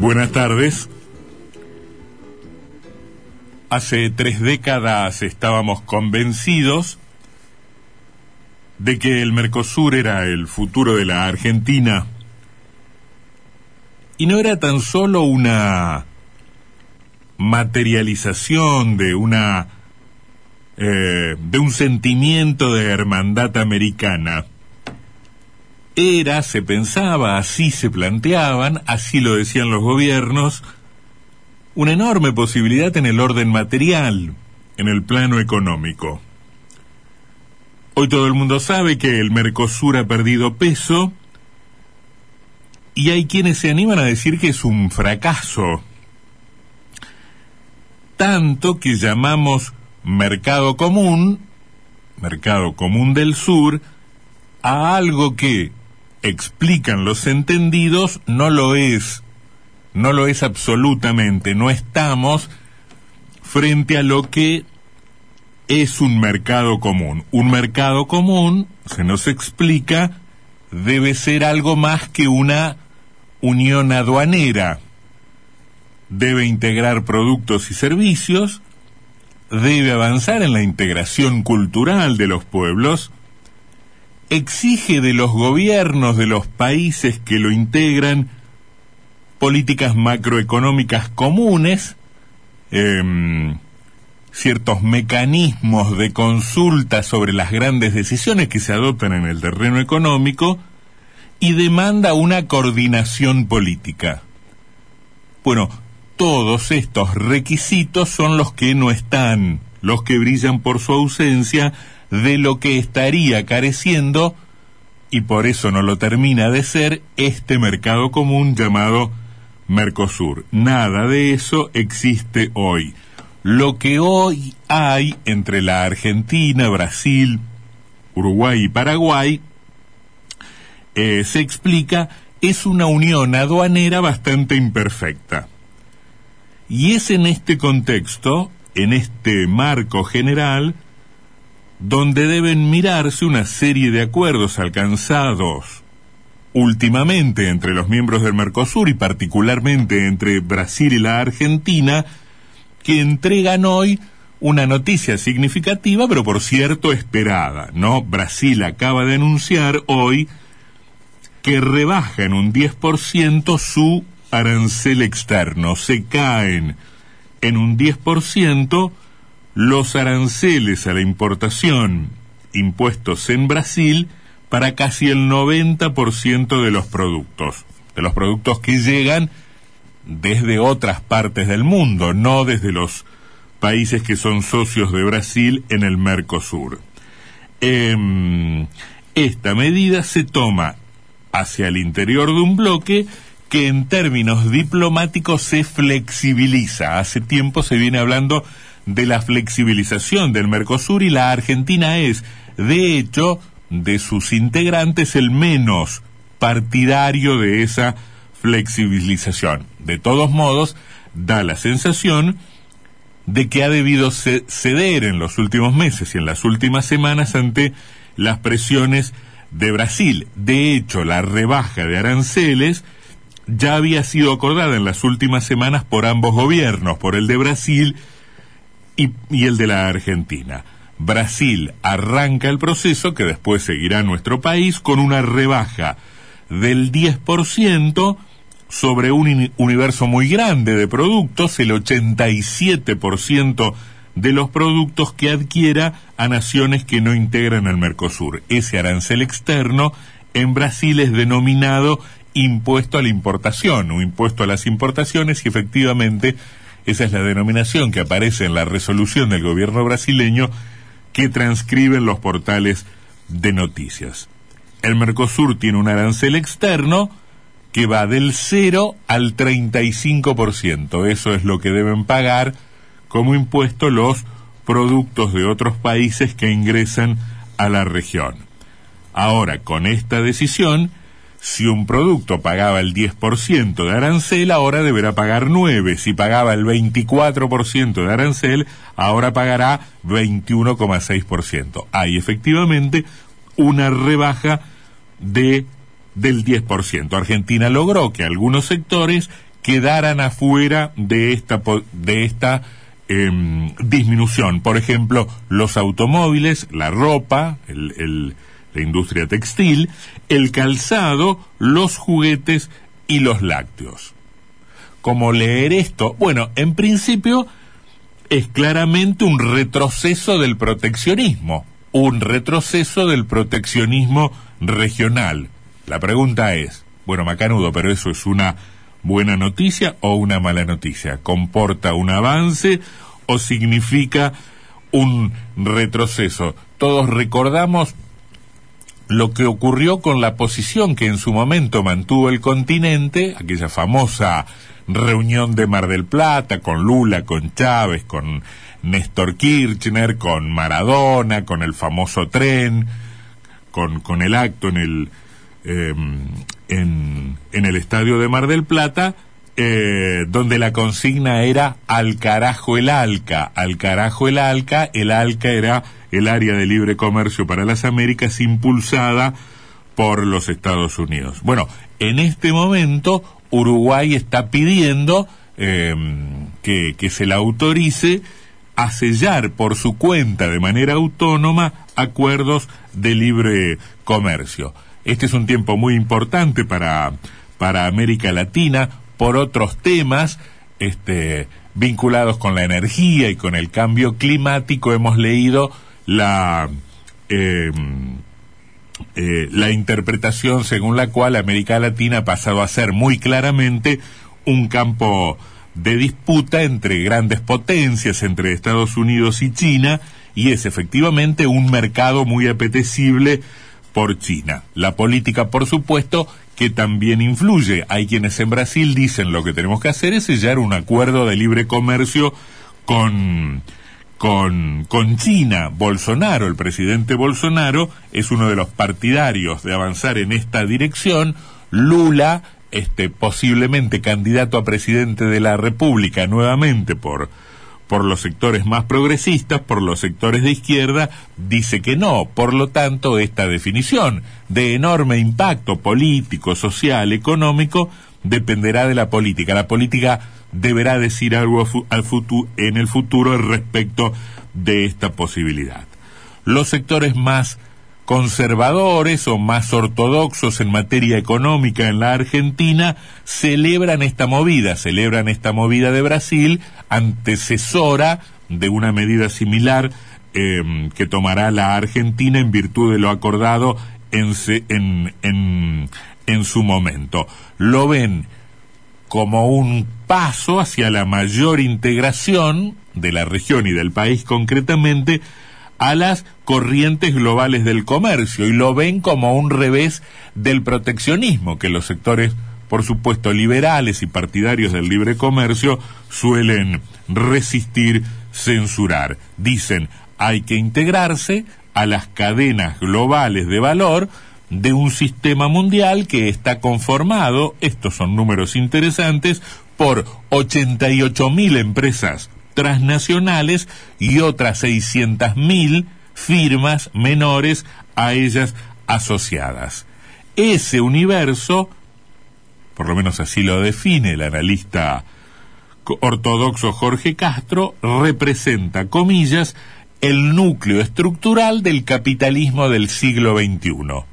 Buenas tardes. Hace tres décadas estábamos convencidos de que el Mercosur era el futuro de la Argentina y no era tan solo una materialización de una eh, de un sentimiento de hermandad americana. Era, se pensaba, así se planteaban, así lo decían los gobiernos, una enorme posibilidad en el orden material, en el plano económico. Hoy todo el mundo sabe que el Mercosur ha perdido peso y hay quienes se animan a decir que es un fracaso. Tanto que llamamos mercado común, mercado común del sur, a algo que, explican los entendidos, no lo es. No lo es absolutamente. No estamos frente a lo que es un mercado común. Un mercado común, se nos explica, debe ser algo más que una unión aduanera. Debe integrar productos y servicios, debe avanzar en la integración cultural de los pueblos, exige de los gobiernos de los países que lo integran políticas macroeconómicas comunes, em, ciertos mecanismos de consulta sobre las grandes decisiones que se adoptan en el terreno económico y demanda una coordinación política. Bueno, todos estos requisitos son los que no están, los que brillan por su ausencia de lo que estaría careciendo, y por eso no lo termina de ser, este mercado común llamado Mercosur. Nada de eso existe hoy. Lo que hoy hay entre la Argentina, Brasil, Uruguay y Paraguay eh, se explica es una unión aduanera bastante imperfecta. Y es en este contexto, en este marco general, donde deben mirarse una serie de acuerdos alcanzados últimamente entre los miembros del Mercosur y particularmente entre Brasil y la Argentina, que entregan hoy una noticia significativa, pero por cierto esperada, ¿no? Brasil acaba de anunciar hoy que rebaja en un 10% su arancel externo. Se caen en un 10% los aranceles a la importación impuestos en Brasil para casi el 90% de los productos, de los productos que llegan desde otras partes del mundo, no desde los países que son socios de Brasil en el Mercosur. Em, esta medida se toma hacia el interior de un bloque que en términos diplomáticos se flexibiliza. Hace tiempo se viene hablando de la flexibilización del Mercosur y la Argentina es, de hecho, de sus integrantes el menos partidario de esa flexibilización. De todos modos, da la sensación de que ha debido ceder en los últimos meses y en las últimas semanas ante las presiones de Brasil. De hecho, la rebaja de aranceles ya había sido acordada en las últimas semanas por ambos gobiernos, por el de Brasil y, el de la Argentina. Brasil arranca el proceso que después seguirá nuestro país con una rebaja del 10% sobre un universo muy grande de productos, el 87% de los productos que adquiera a naciones que no integran el Mercosur. Ese arancel externo en Brasil es denominado impuesto a la importación o impuesto a las importaciones y efectivamente esa es la denominación que aparece en la resolución del gobierno brasileño que transcriben los portales de noticias. El Mercosur tiene un arancel externo que va del 0 al 35%. Eso es lo que deben pagar como impuesto los productos de otros países que ingresan a la región. Ahora, con esta decisión, si un producto pagaba el 10% de arancel, ahora deberá pagar 9. Si pagaba el 24% de arancel, ahora pagará 21,6%. Hay efectivamente una rebaja de del 10%. Argentina logró que algunos sectores quedaran afuera de esta, de esta em, disminución. Por ejemplo, los automóviles, la ropa, el, la industria textil, el calzado, los juguetes y los lácteos. ¿Cómo leer esto? Bueno, en principio es claramente un retroceso del proteccionismo, un retroceso del proteccionismo regional. La pregunta es, bueno, Macanudo, pero eso es una buena noticia o una mala noticia? ¿Comporta un avance o significa un retroceso? Todos recordamos lo que ocurrió con la posición que en su momento mantuvo el continente, aquella famosa reunión de Mar del Plata, con Lula, con Chávez, con Néstor Kirchner, con Maradona, con el famoso tren, con, con el acto en el, em, en, en, el estadio de Mar del Plata, eh, donde la consigna era al carajo el ALCA, al carajo el ALCA, el ALCA era el área de libre comercio para las Américas impulsada por los Estados Unidos. Bueno, en este momento Uruguay está pidiendo eh, que, que se la autorice a sellar por su cuenta de manera autónoma acuerdos de libre comercio. Este es un tiempo muy importante para, para América Latina por otros temas este, vinculados con la energía y con el cambio climático. Hemos leído la, eh, eh, la interpretación según la cual América Latina ha pasado a ser muy claramente un campo de disputa entre grandes potencias, entre Estados Unidos y China, y es efectivamente un mercado muy apetecible por China. La política, por supuesto, que también influye. Hay quienes en Brasil dicen lo que tenemos que hacer es sellar un acuerdo de libre comercio con con, con China. Bolsonaro, el presidente Bolsonaro, es uno de los partidarios de avanzar en esta dirección. Lula, este, posiblemente candidato a presidente de la República nuevamente por, por los sectores más progresistas, por los sectores de izquierda, dice que no. Por lo tanto, esta definición de enorme impacto político, social, económico, dependerá de la política. La política deberá decir algo al futuro, en el futuro respecto de esta posibilidad. Los sectores más conservadores o más ortodoxos en materia económica en la Argentina celebran esta movida, celebran esta movida de Brasil, antecesora de una medida similar eh, que tomará la Argentina en virtud de lo acordado en, en, en, en su momento. Lo ven como un paso hacia la mayor integración de la región y del país concretamente a las corrientes globales del comercio y lo ven como un revés del proteccionismo que los sectores, por supuesto, liberales y partidarios del libre comercio suelen resistir, censurar. Dicen, hay que integrarse a las cadenas globales de valor de un sistema mundial que está conformado, estos son números interesantes, por 88 mil empresas transnacionales y otras 600 mil firmas menores a ellas asociadas. Ese universo, por lo menos así lo define el analista ortodoxo Jorge Castro, representa, comillas, el núcleo estructural del capitalismo del siglo XXI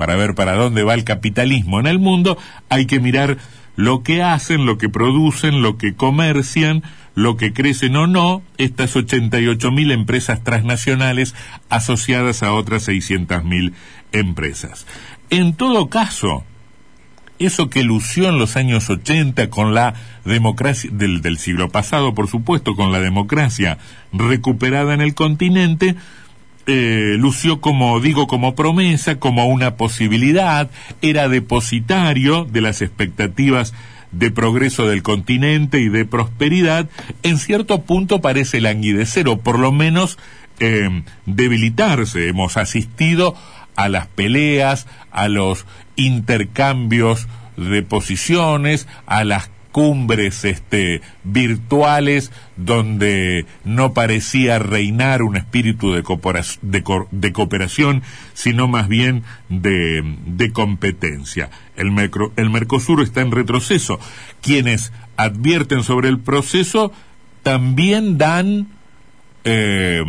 para ver para dónde va el capitalismo en el mundo, hay que mirar lo que hacen, lo que producen, lo que comercian, lo que crecen o no estas 88 mil empresas transnacionales asociadas a otras 600 mil empresas. En todo caso, eso que lució en los años 80 con la democracia del, del siglo pasado, por supuesto, con la democracia recuperada en el continente, eh, lució como, digo, como promesa, como una posibilidad, era depositario de las expectativas de progreso del continente y de prosperidad, en cierto punto parece languidecer o por lo menos eh, debilitarse. Hemos asistido a las peleas, a los intercambios de posiciones, a las cumbres este, virtuales donde no parecía reinar un espíritu de, cooperación, sino más bien de, de competencia. El, Mercosur está en retroceso. Quienes advierten sobre el proceso también dan, eh,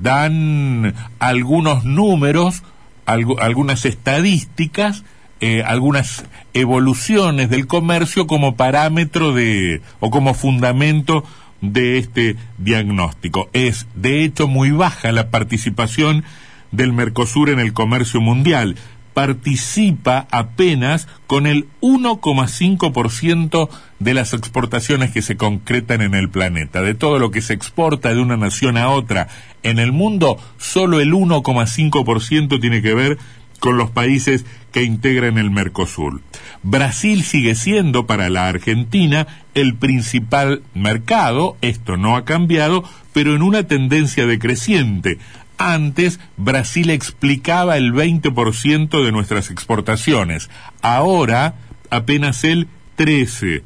dan algunos números, algunas estadísticas eh, algunas evoluciones del comercio como parámetro de o como fundamento de este diagnóstico. Es de hecho muy baja la participación del Mercosur en el comercio mundial. Participa apenas con el 1,5% de las exportaciones que se concretan en el planeta. De todo lo que se exporta de una nación a otra en el mundo, solo el 1,5% tiene que ver con los países que integran el Mercosur. Brasil sigue siendo para la Argentina el principal mercado, esto no ha cambiado, pero en una tendencia decreciente. Antes Brasil explicaba el 20% de nuestras exportaciones, ahora apenas el 13%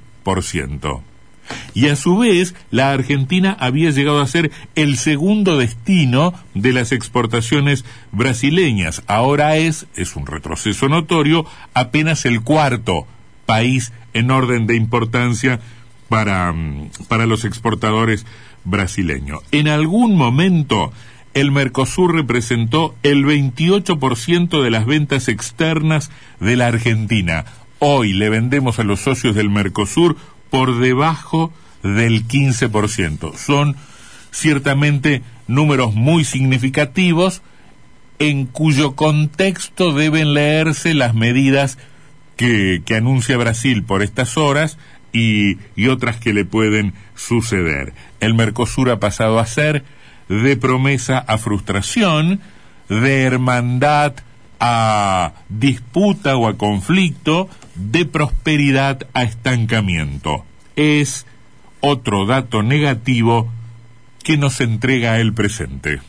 y a su vez la Argentina había llegado a ser el segundo destino de las exportaciones brasileñas. Ahora es, es un retroceso notorio, apenas el cuarto país en orden de importancia para, mm, para los exportadores brasileños. En algún momento el Mercosur representó el 28% de las ventas externas de la Argentina. Hoy le vendemos a los socios del Mercosur por debajo del 15%. Son ciertamente números muy significativos en cuyo contexto deben leerse las medidas que, que anuncia Brasil por estas horas y, y otras que le pueden suceder. El Mercosur ha pasado a ser de promesa a frustración, de hermandad a disputa o a conflicto, de prosperidad a estancamiento. Es otro dato negativo que nos entrega el presente.